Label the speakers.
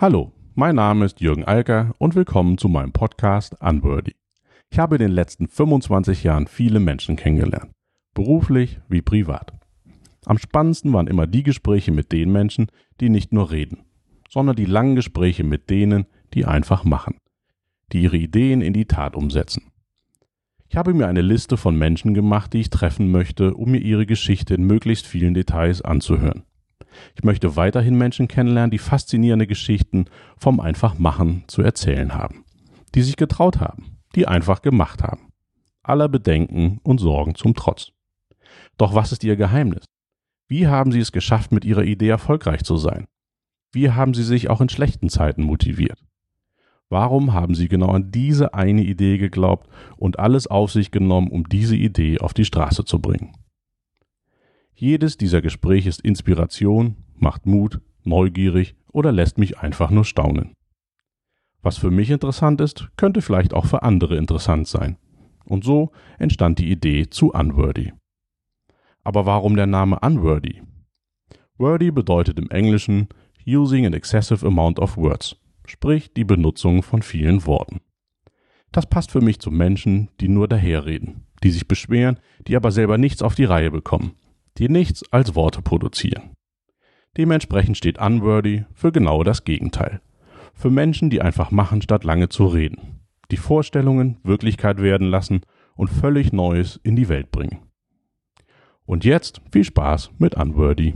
Speaker 1: Hallo, mein Name ist Jürgen Alker und willkommen zu meinem Podcast Unworthy. Ich habe in den letzten 25 Jahren viele Menschen kennengelernt, beruflich wie privat. Am spannendsten waren immer die Gespräche mit den Menschen, die nicht nur reden, sondern die langen Gespräche mit denen, die einfach machen, die ihre Ideen in die Tat umsetzen. Ich habe mir eine Liste von Menschen gemacht, die ich treffen möchte, um mir ihre Geschichte in möglichst vielen Details anzuhören. Ich möchte weiterhin Menschen kennenlernen, die faszinierende Geschichten vom Einfachmachen zu erzählen haben, die sich getraut haben, die einfach gemacht haben. Aller Bedenken und Sorgen zum Trotz. Doch was ist ihr Geheimnis? Wie haben sie es geschafft, mit ihrer Idee erfolgreich zu sein? Wie haben sie sich auch in schlechten Zeiten motiviert? Warum haben sie genau an diese eine Idee geglaubt und alles auf sich genommen, um diese Idee auf die Straße zu bringen? Jedes dieser Gespräche ist Inspiration, macht Mut, neugierig oder lässt mich einfach nur staunen. Was für mich interessant ist, könnte vielleicht auch für andere interessant sein. Und so entstand die Idee zu Unworthy. Aber warum der Name Unworthy? Wordy bedeutet im Englischen using an excessive amount of words, sprich die Benutzung von vielen Worten. Das passt für mich zu Menschen, die nur daherreden, die sich beschweren, die aber selber nichts auf die Reihe bekommen, die nichts als Worte produzieren. Dementsprechend steht Unworthy für genau das Gegenteil. Für Menschen, die einfach machen, statt lange zu reden. Die Vorstellungen Wirklichkeit werden lassen und völlig Neues in die Welt bringen. Und jetzt viel Spaß mit Unworthy.